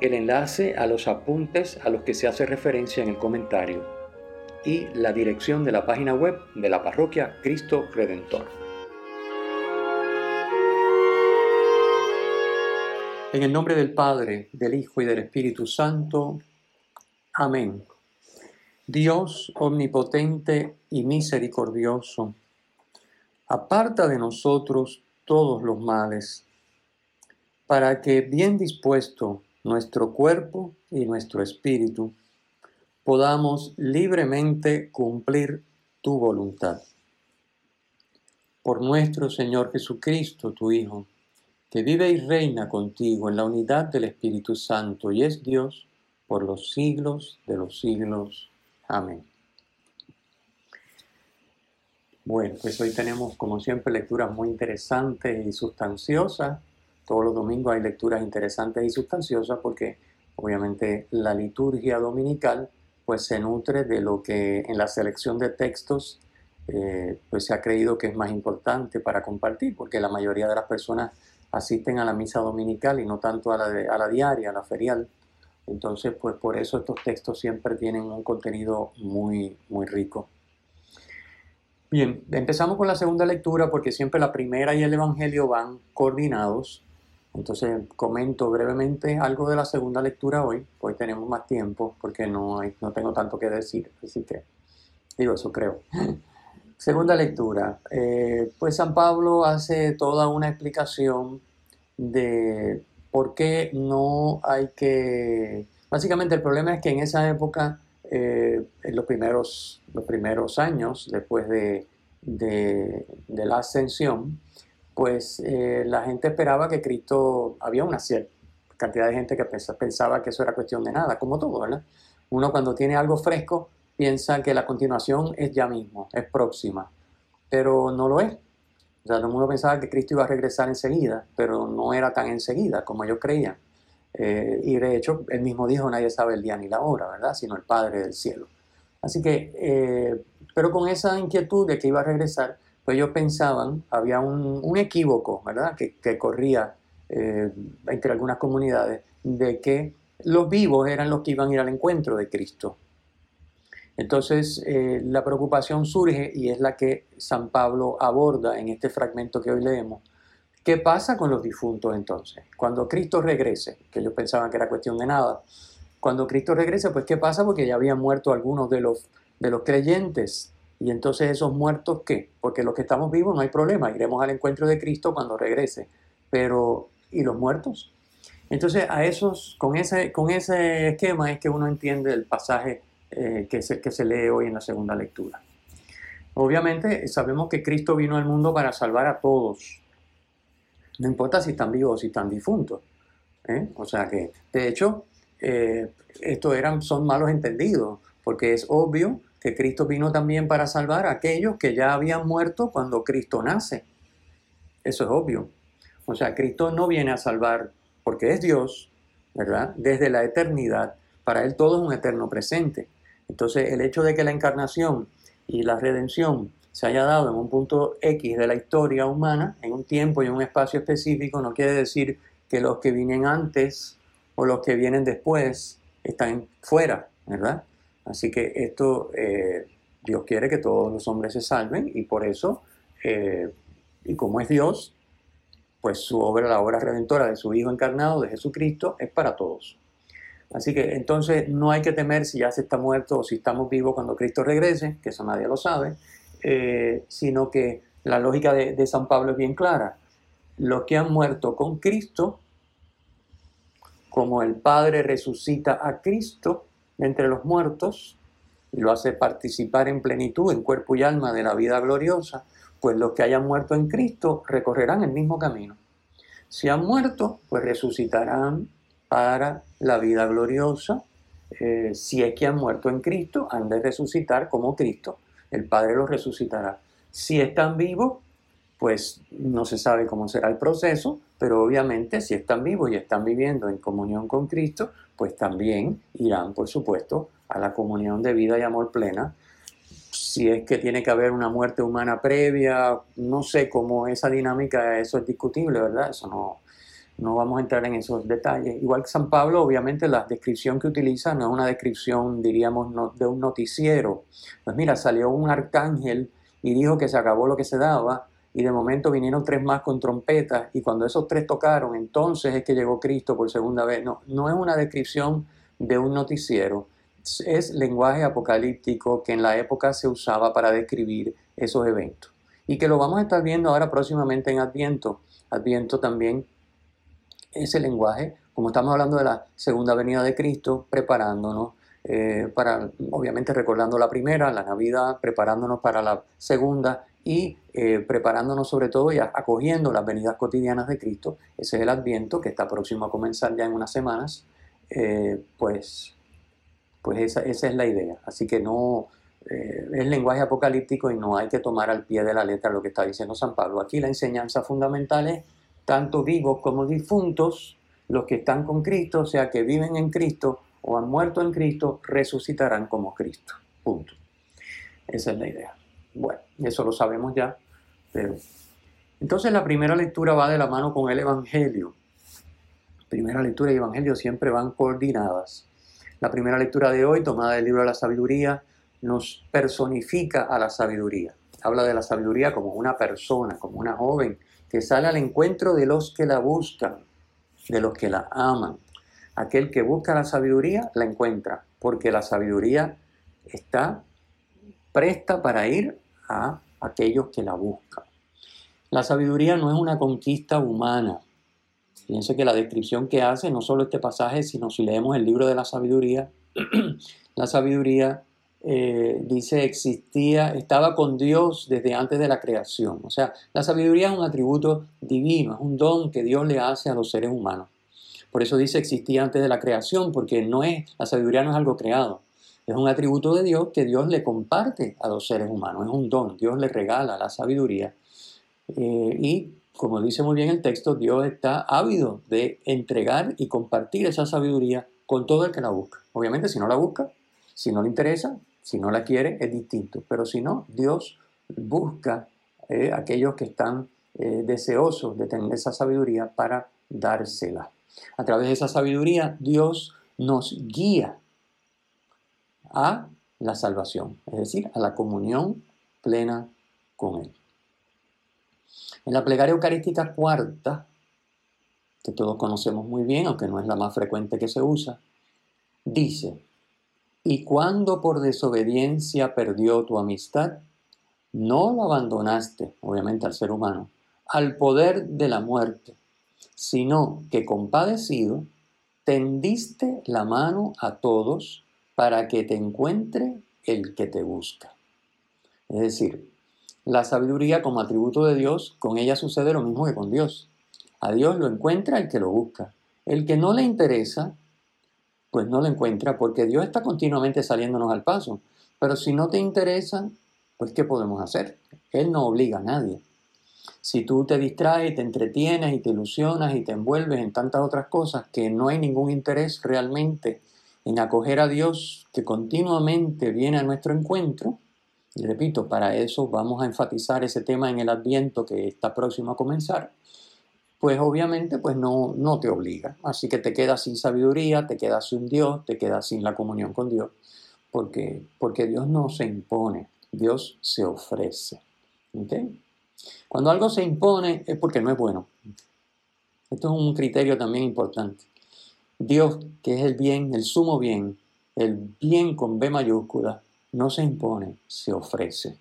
el enlace a los apuntes a los que se hace referencia en el comentario y la dirección de la página web de la parroquia Cristo Redentor. En el nombre del Padre, del Hijo y del Espíritu Santo. Amén. Dios omnipotente y misericordioso, aparta de nosotros todos los males, para que bien dispuesto nuestro cuerpo y nuestro espíritu, podamos libremente cumplir tu voluntad. Por nuestro Señor Jesucristo, tu Hijo, que vive y reina contigo en la unidad del Espíritu Santo y es Dios por los siglos de los siglos. Amén. Bueno, pues hoy tenemos como siempre lecturas muy interesantes y sustanciosas todos los domingos hay lecturas interesantes y sustanciosas porque obviamente la liturgia dominical pues se nutre de lo que en la selección de textos eh, pues se ha creído que es más importante para compartir porque la mayoría de las personas asisten a la misa dominical y no tanto a la, a la diaria, a la ferial. Entonces, pues por eso estos textos siempre tienen un contenido muy, muy rico. Bien, empezamos con la segunda lectura porque siempre la primera y el Evangelio van coordinados. Entonces comento brevemente algo de la segunda lectura hoy, hoy tenemos más tiempo porque no, no tengo tanto que decir, así que digo eso creo. segunda lectura, eh, pues San Pablo hace toda una explicación de por qué no hay que... Básicamente el problema es que en esa época, eh, en los primeros, los primeros años después de, de, de la ascensión, pues eh, la gente esperaba que Cristo, había una cierta cantidad de gente que pensaba que eso era cuestión de nada, como todo, ¿verdad? Uno cuando tiene algo fresco piensa que la continuación es ya mismo, es próxima, pero no lo es. O sea, todo el mundo pensaba que Cristo iba a regresar enseguida, pero no era tan enseguida como ellos creían. Eh, y de hecho, él mismo dijo, nadie sabe el día ni la hora, ¿verdad? Sino el Padre del cielo. Así que, eh, pero con esa inquietud de que iba a regresar, ellos pensaban, había un, equívoco, ¿verdad?, que, corría eh, entre algunas comunidades, de que los vivos eran los que iban a ir al encuentro de Cristo. Entonces, eh, la preocupación surge y es la que San Pablo aborda en este fragmento que hoy leemos. ¿Qué pasa con los difuntos entonces? Cuando Cristo regrese, que ellos pensaban que era cuestión de nada, cuando Cristo regrese, pues ¿qué pasa? Porque ya habían muerto algunos de los, de los creyentes y entonces esos muertos, ¿qué? Porque los que estamos vivos no hay problema, iremos al encuentro de Cristo cuando regrese. Pero, ¿y los muertos? Entonces, a esos, con ese, con ese esquema es que uno entiende el pasaje eh, que, se, que se lee hoy en la segunda lectura. Obviamente sabemos que Cristo vino al mundo para salvar a todos. No importa si están vivos o si están difuntos. ¿eh? O sea que, de hecho, eh, eran, son malos entendidos, porque es obvio que Cristo vino también para salvar a aquellos que ya habían muerto cuando Cristo nace. Eso es obvio. O sea, Cristo no viene a salvar porque es Dios, ¿verdad? Desde la eternidad. Para Él todo es un eterno presente. Entonces, el hecho de que la encarnación y la redención se haya dado en un punto X de la historia humana, en un tiempo y un espacio específico, no quiere decir que los que vienen antes o los que vienen después están fuera, ¿verdad? Así que esto, eh, Dios quiere que todos los hombres se salven y por eso, eh, y como es Dios, pues su obra, la obra redentora de su Hijo encarnado, de Jesucristo, es para todos. Así que entonces no hay que temer si ya se está muerto o si estamos vivos cuando Cristo regrese, que eso nadie lo sabe, eh, sino que la lógica de, de San Pablo es bien clara. Los que han muerto con Cristo, como el Padre resucita a Cristo, entre los muertos y lo hace participar en plenitud, en cuerpo y alma de la vida gloriosa, pues los que hayan muerto en Cristo recorrerán el mismo camino. Si han muerto, pues resucitarán para la vida gloriosa. Eh, si es que han muerto en Cristo, han de resucitar como Cristo. El Padre los resucitará. Si están vivos, pues no se sabe cómo será el proceso, pero obviamente si están vivos y están viviendo en comunión con Cristo, pues también irán, por supuesto, a la comunión de vida y amor plena. Si es que tiene que haber una muerte humana previa, no sé cómo esa dinámica, eso es discutible, ¿verdad? Eso no, no vamos a entrar en esos detalles. Igual que San Pablo, obviamente la descripción que utiliza no es una descripción, diríamos, de un noticiero. Pues mira, salió un arcángel y dijo que se acabó lo que se daba y de momento vinieron tres más con trompetas y cuando esos tres tocaron, entonces es que llegó Cristo por segunda vez. No, no es una descripción de un noticiero, es lenguaje apocalíptico que en la época se usaba para describir esos eventos y que lo vamos a estar viendo ahora próximamente en Adviento. Adviento también ese lenguaje, como estamos hablando de la segunda venida de Cristo, preparándonos eh, para, obviamente recordando la primera, la Navidad, preparándonos para la segunda y eh, preparándonos sobre todo y acogiendo las venidas cotidianas de Cristo. Ese es el Adviento que está próximo a comenzar ya en unas semanas. Eh, pues pues esa, esa, es la idea. Así que no es lenguaje apocalíptico y no hay que tomar al pie de la letra lo que está diciendo San Pablo. Aquí la enseñanza fundamental es tanto vivos como difuntos, los que están con Cristo, o sea, que viven en Cristo o han muerto en Cristo, resucitarán como Cristo. Punto. Esa es la idea. Bueno, eso lo sabemos ya, pero... Entonces la primera lectura va de la mano con el Evangelio. Primera lectura y Evangelio siempre van coordinadas. La primera lectura de hoy, tomada del libro de la sabiduría, nos personifica a la sabiduría. Habla de la sabiduría como una persona, como una joven que sale al encuentro de los que la buscan, de los que la aman. Aquel que busca la sabiduría la encuentra, porque la sabiduría está presta para ir a aquellos que la buscan. La sabiduría no es una conquista humana. Fíjense que la descripción que hace, no solo este pasaje, sino si leemos el libro de la sabiduría, la sabiduría eh, dice, existía, estaba con Dios desde antes de la creación. O sea, la sabiduría es un atributo divino, es un don que Dios le hace a los seres humanos. Por eso dice existía antes de la creación, porque no es, la sabiduría no es algo creado. Es un atributo de Dios que Dios le comparte a los seres humanos, es un don, Dios le regala la sabiduría. Eh, y como dice muy bien el texto, Dios está ávido de entregar y compartir esa sabiduría con todo el que la busca. Obviamente si no la busca, si no le interesa, si no la quiere, es distinto. Pero si no, Dios busca eh, aquellos que están eh, deseosos de tener esa sabiduría para dársela. A través de esa sabiduría, Dios nos guía a la salvación, es decir, a la comunión plena con Él. En la plegaria eucarística cuarta, que todos conocemos muy bien, aunque no es la más frecuente que se usa, dice, y cuando por desobediencia perdió tu amistad, no lo abandonaste, obviamente al ser humano, al poder de la muerte, sino que compadecido, tendiste la mano a todos para que te encuentre el que te busca. Es decir, la sabiduría como atributo de Dios, con ella sucede lo mismo que con Dios. A Dios lo encuentra el que lo busca. El que no le interesa, pues no lo encuentra porque Dios está continuamente saliéndonos al paso. Pero si no te interesa, pues ¿qué podemos hacer? Él no obliga a nadie. Si tú te distraes, te entretienes y te ilusionas y te envuelves en tantas otras cosas que no hay ningún interés realmente en acoger a Dios que continuamente viene a nuestro encuentro, y repito, para eso vamos a enfatizar ese tema en el adviento que está próximo a comenzar, pues obviamente pues no, no te obliga. Así que te quedas sin sabiduría, te quedas sin Dios, te quedas sin la comunión con Dios, porque, porque Dios no se impone, Dios se ofrece. Cuando algo se impone es porque no es bueno. Esto es un criterio también importante. Dios, que es el bien, el sumo bien, el bien con B mayúscula, no se impone, se ofrece.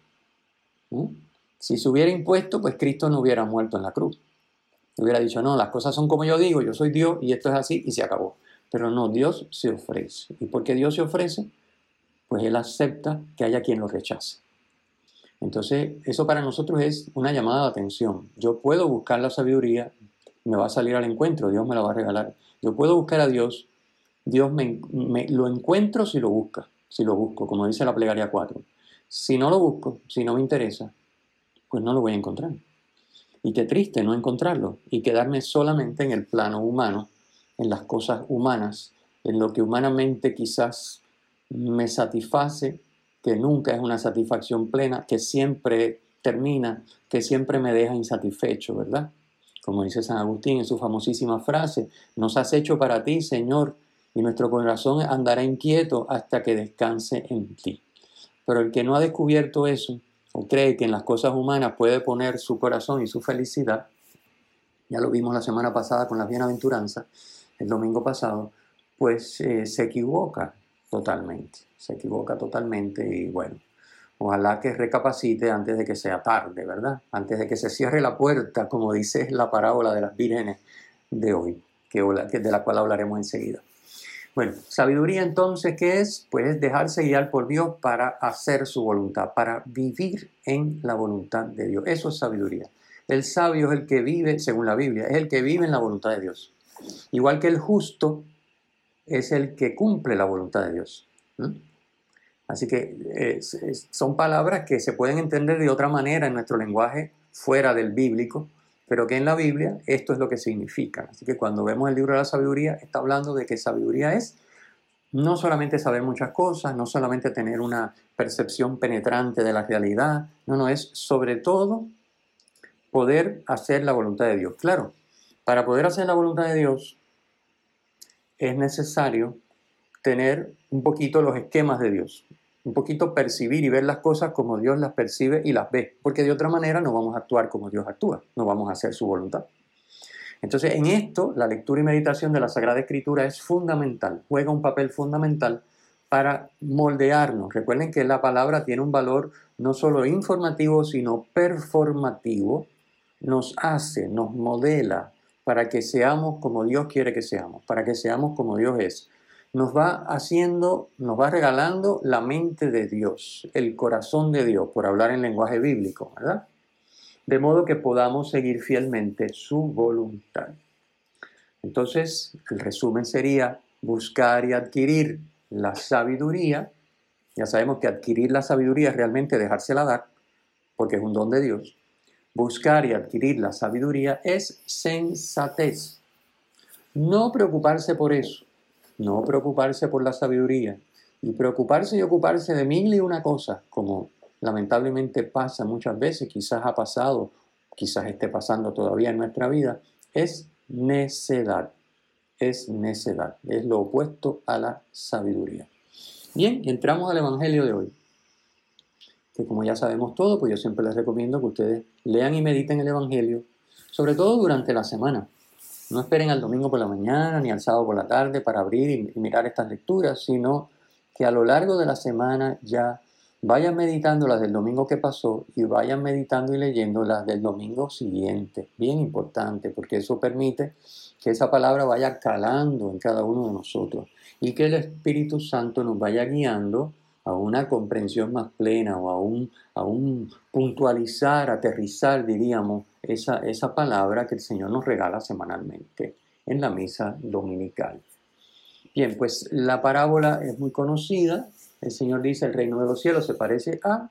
Si se hubiera impuesto, pues Cristo no hubiera muerto en la cruz hubiera dicho, no, las cosas son como yo digo, yo soy Dios y esto es así y se acabó. Pero no, Dios se ofrece. ¿Y por qué Dios se ofrece? Pues Él acepta que haya quien lo rechace. Entonces, eso para nosotros es una llamada de atención. Yo puedo buscar la sabiduría me va a salir al encuentro, Dios me la va a regalar. Yo puedo buscar a Dios, Dios me, lo encuentro si lo busca, si lo busco, como dice la plegaria 4. Si no lo busco, si no me interesa, pues no lo voy a encontrar. Y qué triste no encontrarlo y quedarme solamente en el plano humano, en las cosas humanas, en lo que humanamente quizás me satisface, que nunca es una satisfacción plena, que siempre termina, que siempre me deja insatisfecho, ¿verdad? Como dice San Agustín en su famosísima frase, nos has hecho para ti, Señor, y nuestro corazón andará inquieto hasta que descanse en ti. Pero el que no ha descubierto eso, o cree que en las cosas humanas puede poner su corazón y su felicidad, ya lo vimos la semana pasada con las bienaventuranzas, el domingo pasado, pues eh, se equivoca totalmente, se equivoca totalmente y bueno, ojalá que recapacite antes de que sea tarde, ¿verdad? Antes de que se cierre la puerta, como dice la parábola de las vírgenes de hoy, que, de la cual hablaremos enseguida. Bueno, sabiduría entonces, ¿qué es? Pues dejarse guiar por Dios para hacer su voluntad, para vivir en la voluntad de Dios. Eso es sabiduría. El sabio es el que vive, según la Biblia, es el que vive en la voluntad de Dios. Igual que el justo es el que cumple la voluntad de Dios. Así que eh, son palabras que se pueden entender de otra manera en nuestro lenguaje fuera del bíblico, pero que en la Biblia esto es lo que significa. Así que cuando vemos el libro de la sabiduría, está hablando de que sabiduría es no solamente saber muchas cosas, no solamente tener una percepción penetrante de la realidad, no, no, es sobre todo poder hacer la voluntad de Dios. Claro, para poder hacer la voluntad de Dios es necesario tener un poquito los esquemas de Dios un poquito percibir y ver las cosas como Dios las percibe y las ve, porque de otra manera no vamos a actuar como Dios actúa, no vamos a hacer su voluntad. Entonces, en esto, la lectura y meditación de la Sagrada Escritura es fundamental, juega un papel fundamental para moldearnos. Recuerden que la palabra tiene un valor no solo informativo, sino performativo. Nos hace, nos modela para que seamos como Dios quiere que seamos, para que seamos como Dios es nos va haciendo, nos va regalando la mente de Dios, el corazón de Dios, por hablar en lenguaje bíblico, ¿verdad? De modo que podamos seguir fielmente su voluntad. Entonces, el resumen sería buscar y adquirir la sabiduría. Ya sabemos que adquirir la sabiduría es realmente dejársela dar, porque es un don de Dios. Buscar y adquirir la sabiduría es sensatez. No preocuparse por eso no preocuparse por la sabiduría y preocuparse y ocuparse de mil y una cosa, como lamentablemente pasa muchas veces, quizás ha pasado, quizás esté pasando todavía en nuestra vida, es necedad. Es necedad, es lo opuesto a la sabiduría. Bien, entramos al Evangelio de hoy, que como ya sabemos todo, pues yo siempre les recomiendo que ustedes lean y mediten el Evangelio, sobre todo durante la semana. No esperen al domingo por la mañana ni al sábado por la tarde para abrir y, mirar estas lecturas, sino que a lo largo de la semana ya vayan meditando las del domingo que pasó y vayan meditando y leyendo las del domingo siguiente. Bien importante, porque eso permite que esa palabra vaya calando en cada uno de nosotros y que el Espíritu Santo nos vaya guiando a una comprensión más plena o a un, a un puntualizar, aterrizar, diríamos, esa, esa palabra que el Señor nos regala semanalmente en la misa dominical. Bien, pues la parábola es muy conocida. El Señor dice, el reino de los cielos se parece a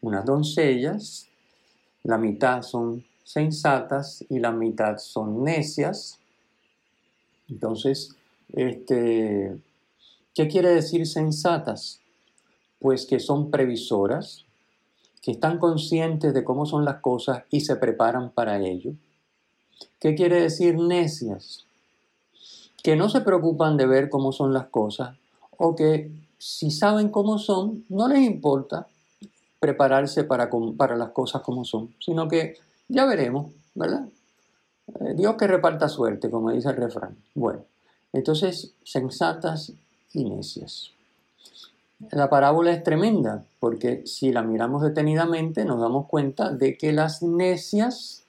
unas doncellas, la mitad son sensatas y la mitad son necias. Entonces, este, ¿qué quiere decir sensatas? pues que son previsoras, que están conscientes de cómo son las cosas y se preparan para ello. ¿Qué quiere decir necias? Que no se preocupan de ver cómo son las cosas o que si saben cómo son, no les importa prepararse para, para las cosas como son, sino que ya veremos, ¿verdad? Eh, Dios que reparta suerte, como dice el refrán. Bueno, entonces, sensatas y necias. La parábola es tremenda, porque si la miramos detenidamente nos damos cuenta de que las necias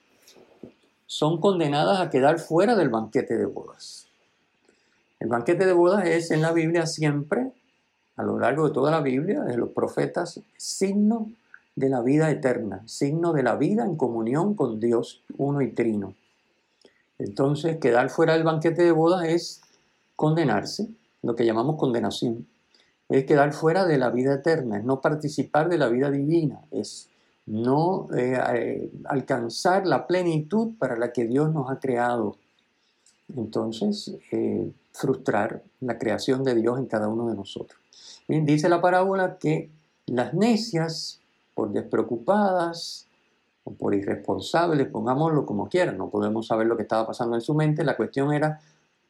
son condenadas a quedar fuera del banquete de bodas. El banquete de bodas es en la Biblia siempre, a lo largo de toda la Biblia, de los profetas, signo de la vida eterna, signo de la vida en comunión con Dios uno y trino. Entonces, quedar fuera del banquete de bodas es condenarse, lo que llamamos condenación. Es quedar fuera de la vida eterna, es no participar de la vida divina, es no eh, eh, alcanzar la plenitud para la que Dios nos ha creado. Entonces, eh, frustrar la creación de Dios en cada uno de nosotros. Bien, dice la parábola que las necias, por despreocupadas o por irresponsables, pongámoslo como quieran, no podemos saber lo que estaba pasando en su mente, la cuestión era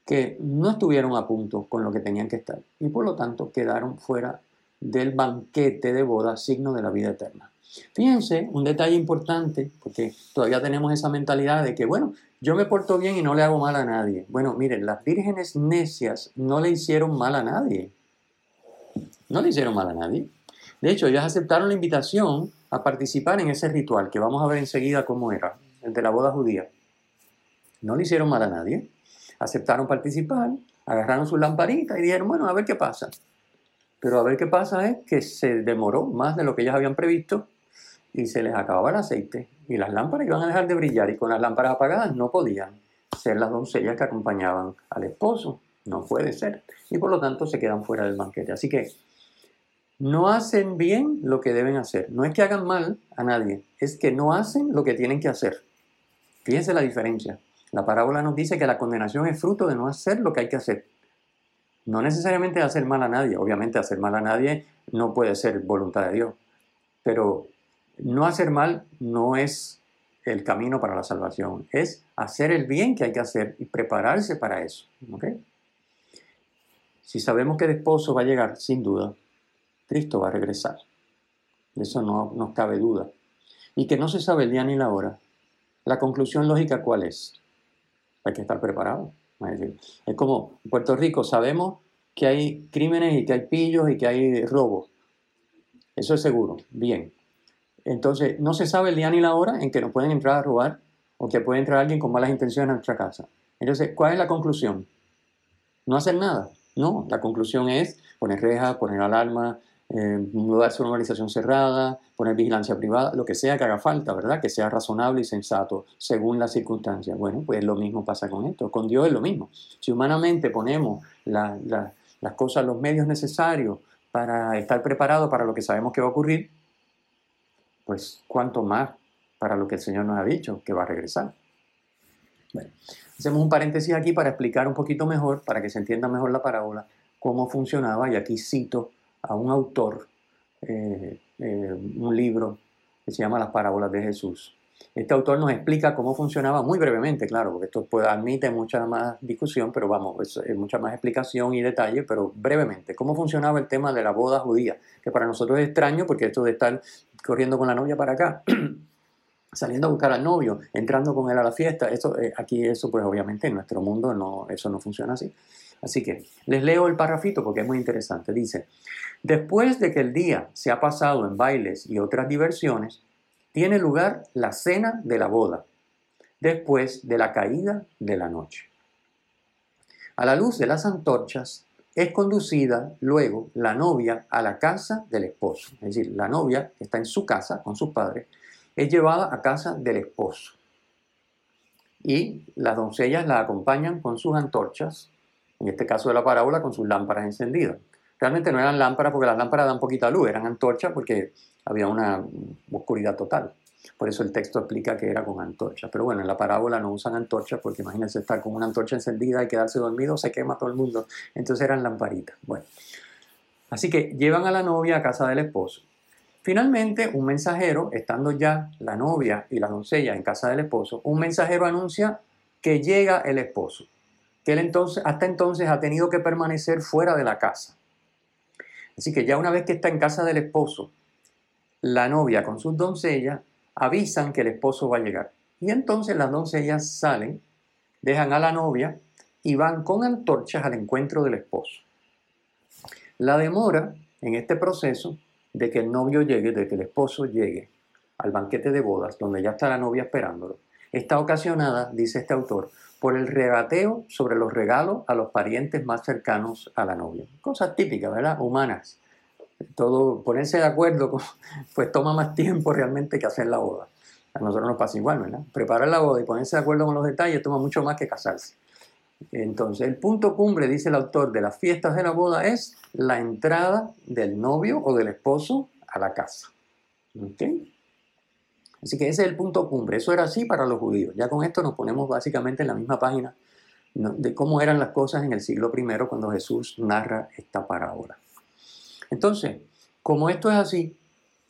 que no estuvieron a punto con lo que tenían que estar y por lo tanto quedaron fuera del banquete de boda, signo de la vida eterna. Fíjense, un detalle importante, porque todavía tenemos esa mentalidad de que, bueno, yo me porto bien y no le hago mal a nadie. Bueno, miren, las vírgenes necias no le hicieron mal a nadie. No le hicieron mal a nadie. De hecho, ellas aceptaron la invitación a participar en ese ritual, que vamos a ver enseguida cómo era, el de la boda judía. No le hicieron mal a nadie. Aceptaron participar, agarraron sus lamparitas y dijeron, bueno, a ver qué pasa. Pero a ver qué pasa es que se demoró más de lo que ellas habían previsto y se les acababa el aceite y las lámparas iban a dejar de brillar y con las lámparas apagadas no podían ser las doncellas que acompañaban al esposo. No puede ser. Y por lo tanto se quedan fuera del banquete. Así que no hacen bien lo que deben hacer. No es que hagan mal a nadie, es que no hacen lo que tienen que hacer. Fíjense la diferencia. La parábola nos dice que la condenación es fruto de no hacer lo que hay que hacer. No necesariamente hacer mal a nadie. Obviamente hacer mal a nadie no puede ser voluntad de Dios. Pero no hacer mal no es el camino para la salvación. Es hacer el bien que hay que hacer y prepararse para eso. Si sabemos que el esposo va a llegar, sin duda, Cristo va a regresar. De eso no nos cabe duda. Y que no se sabe el día ni la hora. La conclusión lógica, ¿cuál es? Hay que estar preparado. Es como en Puerto Rico sabemos que hay crímenes y que hay pillos y que hay robos. Eso es seguro. Bien. Entonces, no se sabe el día ni la hora en que nos pueden entrar a robar o que puede entrar alguien con malas intenciones a nuestra casa. Entonces, ¿cuál es la conclusión? No hacer nada. No, la conclusión es poner rejas, poner alarma, eh, a una organización cerrada, poner vigilancia privada, lo que sea que haga falta, ¿verdad? Que sea razonable y sensato según las circunstancias. Bueno, pues lo mismo pasa con esto. Con Dios es lo mismo. Si humanamente ponemos las cosas, los medios necesarios para estar preparados para lo que sabemos que va a ocurrir, pues cuánto más para lo que el Señor nos ha dicho, que va a regresar. Bueno, hacemos un paréntesis aquí para explicar un poquito mejor, para que se entienda mejor la parábola, cómo funcionaba, y aquí cito a un autor, eh, eh, un libro que se llama Las parábolas de Jesús. Este autor nos explica cómo funcionaba muy brevemente, claro, porque esto puede, admite mucha más discusión, pero vamos, es, mucha más explicación y detalle, pero brevemente, cómo funcionaba el tema de la boda judía, que para nosotros es extraño porque esto de estar corriendo con la novia para acá, saliendo a buscar al novio, entrando con él a la fiesta, eso, eh, aquí eso pues obviamente en nuestro mundo no, eso no funciona así. Así que les leo el parrafito porque es muy interesante. Dice, después de que el día se ha pasado en bailes y otras diversiones, tiene lugar la cena de la boda, después de la caída de la noche. A la luz de las antorchas es conducida luego la novia a la casa del esposo. Es decir, la novia que está en su casa con sus padres es llevada a casa del esposo. Y las doncellas la acompañan con sus antorchas en este caso de la parábola, con sus lámparas encendidas. Realmente no eran lámparas porque las lámparas dan poquita luz, eran antorchas porque había una oscuridad total. Por eso el texto explica que era con antorchas. Pero bueno, en la parábola no usan antorchas porque imagínense estar con una antorcha encendida y quedarse dormido, se quema todo el mundo. Entonces eran lamparitas. Bueno, así que llevan a la novia a casa del esposo. Finalmente, un mensajero, estando ya la novia y la doncella en casa del esposo, un mensajero anuncia que llega el esposo que él entonces, hasta entonces ha tenido que permanecer fuera de la casa. Así que ya una vez que está en casa del esposo, la novia con sus doncellas avisan que el esposo va a llegar. Y entonces las doncellas salen, dejan a la novia y van con antorchas al encuentro del esposo. La demora en este proceso de que el novio llegue, de que el esposo llegue al banquete de bodas, donde ya está la novia esperándolo, está ocasionada, dice este autor, por el regateo sobre los regalos a los parientes más cercanos a la novia. Cosas típicas, ¿verdad? Humanas. Todo, ponerse de acuerdo, pues toma más tiempo realmente que hacer la boda. A nosotros nos pasa igual, ¿verdad? Preparar la boda y ponerse de acuerdo con los detalles toma mucho más que casarse. Entonces, el punto cumbre, dice el autor, de las fiestas de la boda es la entrada del novio o del esposo a la casa. Así que ese es el punto cumbre. Eso era así para los judíos. Ya con esto nos ponemos básicamente en la misma página de cómo eran las cosas en el siglo I cuando Jesús narra esta parábola. Entonces, como esto es así,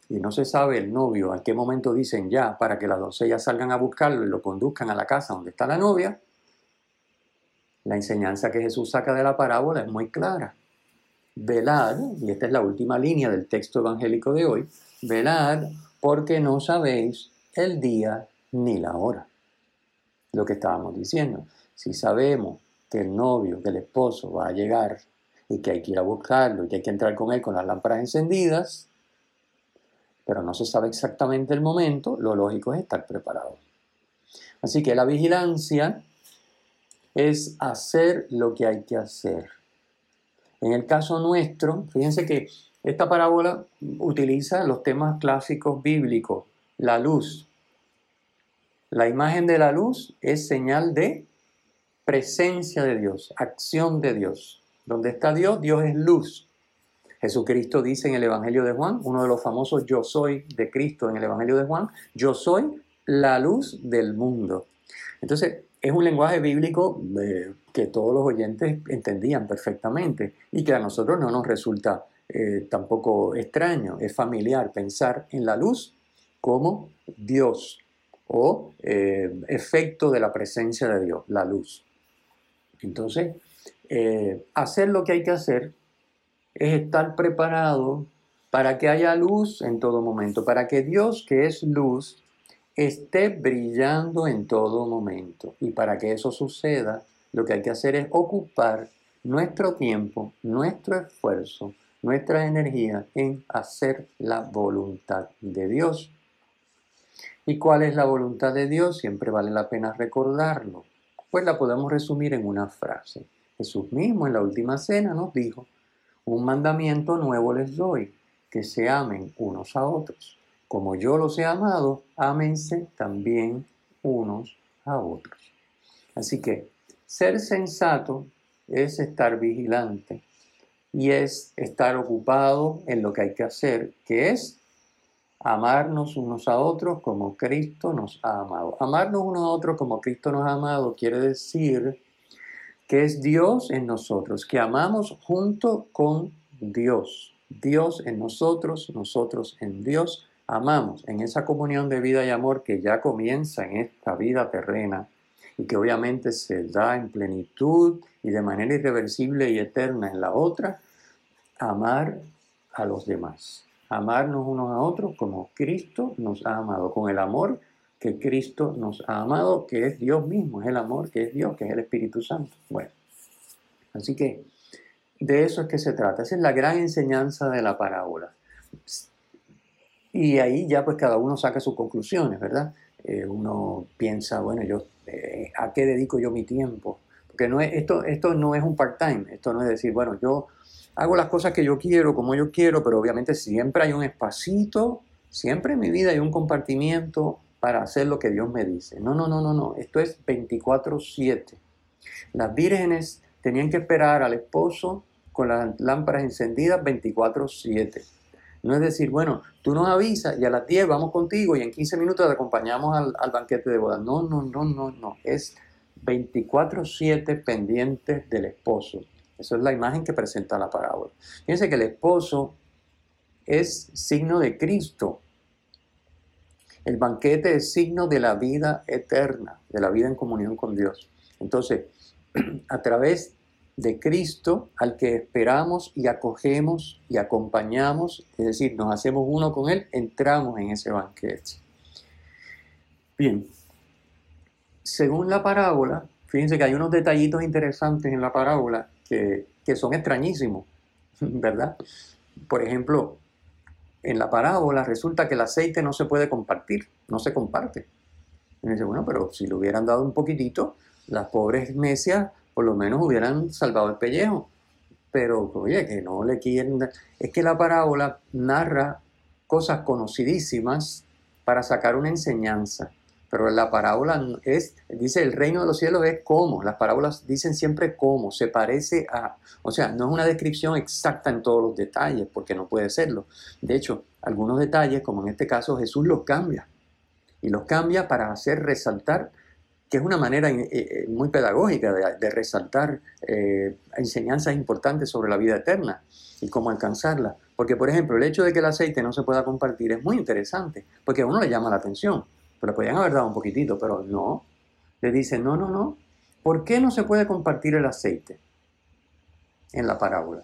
y no se sabe el novio a qué momento dicen ya para que las doncellas salgan a buscarlo y lo conduzcan a la casa donde está la novia, la enseñanza que Jesús saca de la parábola es muy clara. Velad, y esta es la última línea del texto evangélico de hoy, velad porque no sabéis el día ni la hora. Lo que estábamos diciendo. Si sabemos que el novio, que el esposo va a llegar y que hay que ir a buscarlo y que hay que entrar con él con las lámparas encendidas, pero no se sabe exactamente el momento, lo lógico es estar preparado. Así que la vigilancia es hacer lo que hay que hacer. En el caso nuestro, fíjense que esta parábola utiliza los temas clásicos bíblicos, la luz. La imagen de la luz es señal de presencia de Dios, acción de Dios. Donde está Dios, Dios es luz. Jesucristo dice en el Evangelio de Juan, uno de los famosos yo soy de Cristo en el Evangelio de Juan, yo soy la luz del mundo. Entonces, es un lenguaje bíblico eh, que todos los oyentes entendían perfectamente y que a nosotros no nos resulta eh, tampoco extraño, es familiar pensar en la luz como Dios o eh, efecto de la presencia de Dios, la luz. Entonces, eh, hacer lo que hay que hacer es estar preparado para que haya luz en todo momento, para que Dios, que es luz, esté brillando en todo momento. Y para que eso suceda, lo que hay que hacer es ocupar nuestro tiempo, nuestro esfuerzo, nuestra energía en hacer la voluntad de Dios. ¿Y cuál es la voluntad de Dios? Siempre vale la pena recordarlo. Pues la podemos resumir en una frase. Jesús mismo en la última cena nos dijo, un mandamiento nuevo les doy, que se amen unos a otros. Como yo los he amado, ámense también unos a otros. Así que ser sensato es estar vigilante y es estar ocupado en lo que hay que hacer, que es amarnos unos a otros como Cristo nos ha amado. Amarnos unos a otros como Cristo nos ha amado quiere decir que es Dios en nosotros, que amamos junto con Dios. Dios en nosotros, nosotros en Dios, amamos en esa comunión de vida y amor que ya comienza en esta vida terrena y que obviamente se da en plenitud y de manera irreversible y eterna en la otra, amar a los demás, amarnos unos a otros como Cristo nos ha amado, con el amor que Cristo nos ha amado, que es Dios mismo, es el amor que es Dios, que es el Espíritu Santo. Bueno, así que de eso es que se trata, esa es la gran enseñanza de la parábola. Y ahí ya pues cada uno saca sus conclusiones, ¿verdad? Eh, uno piensa, bueno, yo, eh, ¿a qué dedico yo mi tiempo? Porque no es, esto, esto no es un part-time, esto no es decir, bueno, yo hago las cosas que yo quiero, como yo quiero, pero obviamente siempre hay un espacito, siempre en mi vida hay un compartimiento para hacer lo que Dios me dice. No, no, no, no, no, esto es 24/7. Las vírgenes tenían que esperar al esposo con las lámparas encendidas 24/7. No es decir, bueno, tú nos avisas y a las 10 vamos contigo y en 15 minutos te acompañamos al, al banquete de boda. No, no, no, no, no. Es 24/7 pendientes del esposo. Eso es la imagen que presenta la parábola. Fíjense que el esposo es signo de Cristo. El banquete es signo de la vida eterna, de la vida en comunión con Dios. Entonces, a través de Cristo, al que esperamos y acogemos y acompañamos, es decir, nos hacemos uno con Él, entramos en ese banquete. Bien, según la parábola, fíjense que hay unos detallitos interesantes en la parábola que, son extrañísimos, ¿verdad? Por ejemplo, en la parábola resulta que el aceite no se puede compartir, no se comparte. Y me dice, bueno, pero si le hubieran dado un poquitito, las pobres necias por lo menos hubieran salvado el pellejo. Pero, oye, que no le quieren... Es que la parábola narra cosas conocidísimas para sacar una enseñanza. Pero la parábola es, dice, el reino de los cielos es como. Las parábolas dicen siempre cómo, se parece a. O sea, no es una descripción exacta en todos los detalles, porque no puede serlo. De hecho, algunos detalles, como en este caso, Jesús los cambia. Y los cambia para hacer resaltar, que es una manera eh, eh, muy pedagógica de, resaltar eh, enseñanzas importantes sobre la vida eterna y cómo alcanzarla. Porque, por ejemplo, el hecho de que el aceite no se pueda compartir es muy interesante, porque a uno le llama la atención. Pero podían haber dado un poquitito, pero no. Le dice, no, no, no. ¿Por qué no se puede compartir el aceite en la parábola?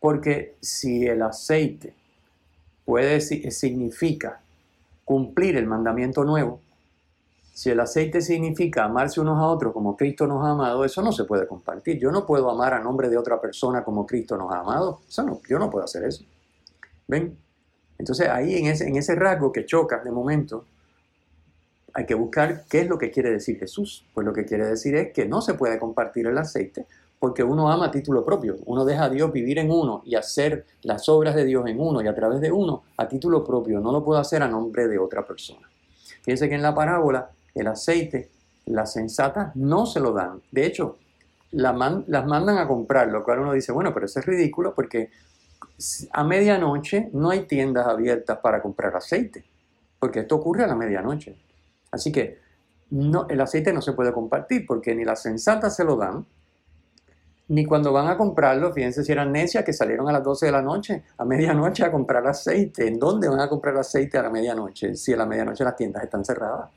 Porque si el aceite puede, significa cumplir el mandamiento nuevo, si el aceite significa amarse unos a otros como Cristo nos ha amado, eso no se puede compartir. Yo no puedo amar a nombre de otra persona como Cristo nos ha amado. Eso no, yo no puedo hacer eso. ¿Ven? Entonces ahí en ese, en ese rasgo que choca de momento, hay que buscar qué es lo que quiere decir Jesús. Pues lo que quiere decir es que no se puede compartir el aceite porque uno ama a título propio. Uno deja a Dios vivir en uno y hacer las obras de Dios en uno y a través de uno a título propio. No lo puedo hacer a nombre de otra persona. Fíjense que en la parábola el aceite, las sensatas no se lo dan. De hecho, las mandan a comprar, lo cual uno dice, bueno, pero eso es ridículo porque a medianoche no hay tiendas abiertas para comprar aceite, porque esto ocurre a la medianoche. Así que el aceite no se puede compartir porque ni las sensatas se lo dan, ni cuando van a comprarlo, fíjense si eran necias que salieron a las 12 de la noche, a medianoche a comprar aceite. ¿En dónde van a comprar aceite a la medianoche? Si a la medianoche las tiendas están cerradas.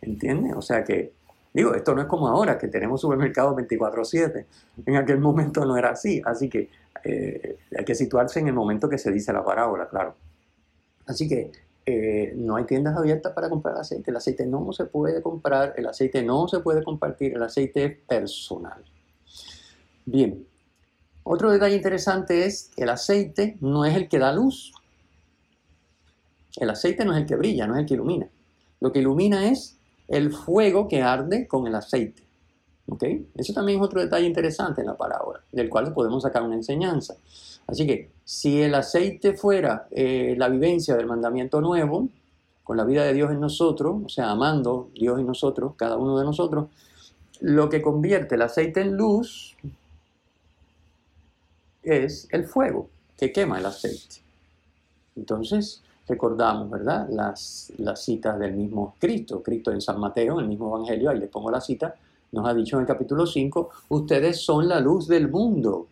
¿Entiendes? O sea que, digo, esto no es como ahora, que tenemos supermercados 24/7. En aquel momento no era así. Así que eh, hay que situarse en el momento que se dice la parábola, claro. Así que eh, no hay tiendas abiertas para comprar aceite. El aceite no se puede comprar, el aceite no se puede compartir, el aceite es personal. Bien, otro detalle interesante es que el aceite no es el que da luz. El aceite no es el que brilla, no es el que ilumina. Lo que ilumina es el fuego que arde con el aceite. ¿Ok? Eso también es otro detalle interesante en la parábola, del cual podemos sacar una enseñanza. Así que si el aceite fuera eh, la vivencia del mandamiento nuevo, con la vida de Dios en nosotros, o sea, amando Dios en nosotros, cada uno de nosotros, lo que convierte el aceite en luz es el fuego que quema el aceite. Entonces, recordamos, ¿verdad? Las, las citas del mismo Cristo. Cristo en San Mateo, en el mismo Evangelio, ahí les pongo la cita, nos ha dicho en el capítulo 5, ustedes son la luz del mundo.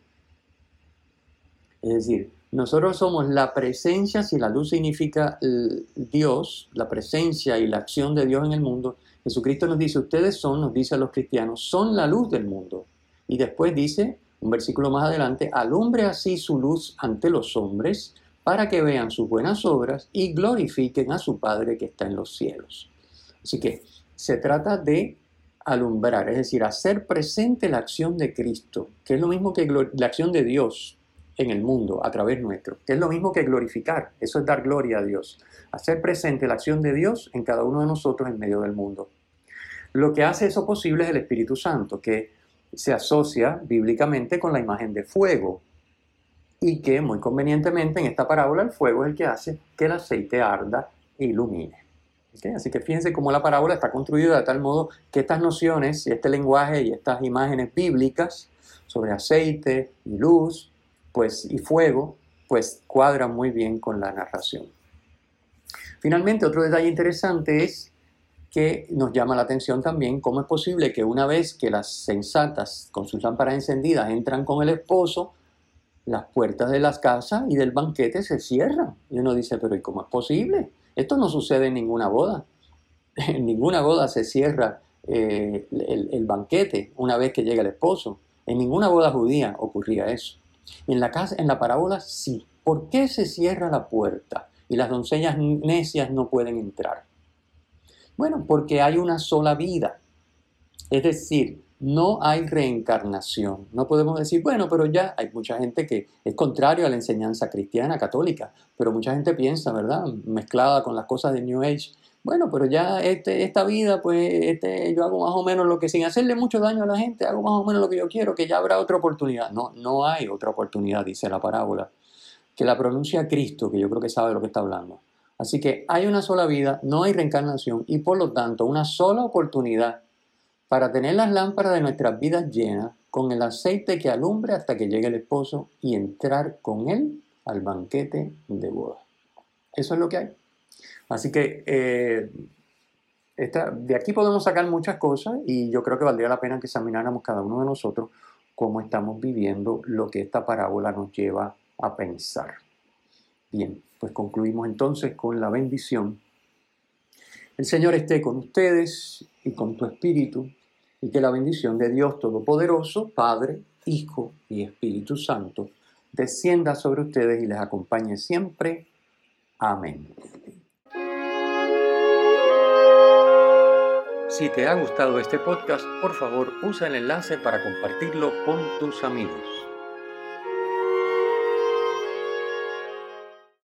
Es decir, nosotros somos la presencia, si la luz significa Dios, la presencia y la acción de Dios en el mundo, Jesucristo nos dice, ustedes son, nos dice a los cristianos, son la luz del mundo. Y después dice, un versículo más adelante, alumbre así su luz ante los hombres, para que vean sus buenas obras y glorifiquen a su Padre que está en los cielos. Así que se trata de alumbrar, es decir, hacer presente la acción de Cristo, que es lo mismo que la acción de Dios en el mundo a través nuestro, que es lo mismo que glorificar, eso es dar gloria a Dios, hacer presente la acción de Dios en cada uno de nosotros en medio del mundo. Lo que hace eso posible es el Espíritu Santo, que se asocia bíblicamente con la imagen de fuego y que muy convenientemente en esta parábola el fuego es el que hace que el aceite arda e ilumine. Así que fíjense cómo la parábola está construida de tal modo que estas nociones y este lenguaje y estas imágenes bíblicas sobre aceite y luz pues, y fuego pues cuadran muy bien con la narración. Finalmente, otro detalle interesante es que nos llama la atención también cómo es posible que una vez que las sensatas con sus lámparas encendidas entran con el esposo, las puertas de las casas y del banquete se cierran. Y uno dice, pero ¿y cómo es posible? Esto no sucede en ninguna boda. En ninguna boda se cierra eh, el, banquete una vez que llega el esposo. En ninguna boda judía ocurría eso. En la, casa, en la parábola sí. ¿Por qué se cierra la puerta y las doncellas necias no pueden entrar? Bueno, porque hay una sola vida. Es decir, no hay reencarnación. No podemos decir, bueno, pero ya hay mucha gente que es contrario a la enseñanza cristiana, católica, pero mucha gente piensa, ¿verdad? Mezclada con las cosas de New Age. Bueno, pero ya este, esta vida, pues este, yo hago más o menos lo que sin hacerle mucho daño a la gente, hago más o menos lo que yo quiero, que ya habrá otra oportunidad. No, no hay otra oportunidad, dice la parábola. Que la pronuncia Cristo, que yo creo que sabe lo que está hablando. Así que hay una sola vida, no hay reencarnación y por lo tanto una sola oportunidad para tener las lámparas de nuestras vidas llenas con el aceite que alumbre hasta que llegue el esposo y entrar con él al banquete de boda. Eso es lo que hay. Así que eh, de aquí podemos sacar muchas cosas y yo creo que valdría la pena que examináramos cada uno de nosotros cómo estamos viviendo lo que esta parábola nos lleva a pensar. Bien, pues concluimos entonces con la bendición. El Señor esté con ustedes y con tu espíritu, y que la bendición de Dios Todopoderoso, Padre, Hijo y Espíritu Santo, descienda sobre ustedes y les acompañe siempre. Amén. Si te ha gustado este podcast, por favor usa el enlace para compartirlo con tus amigos.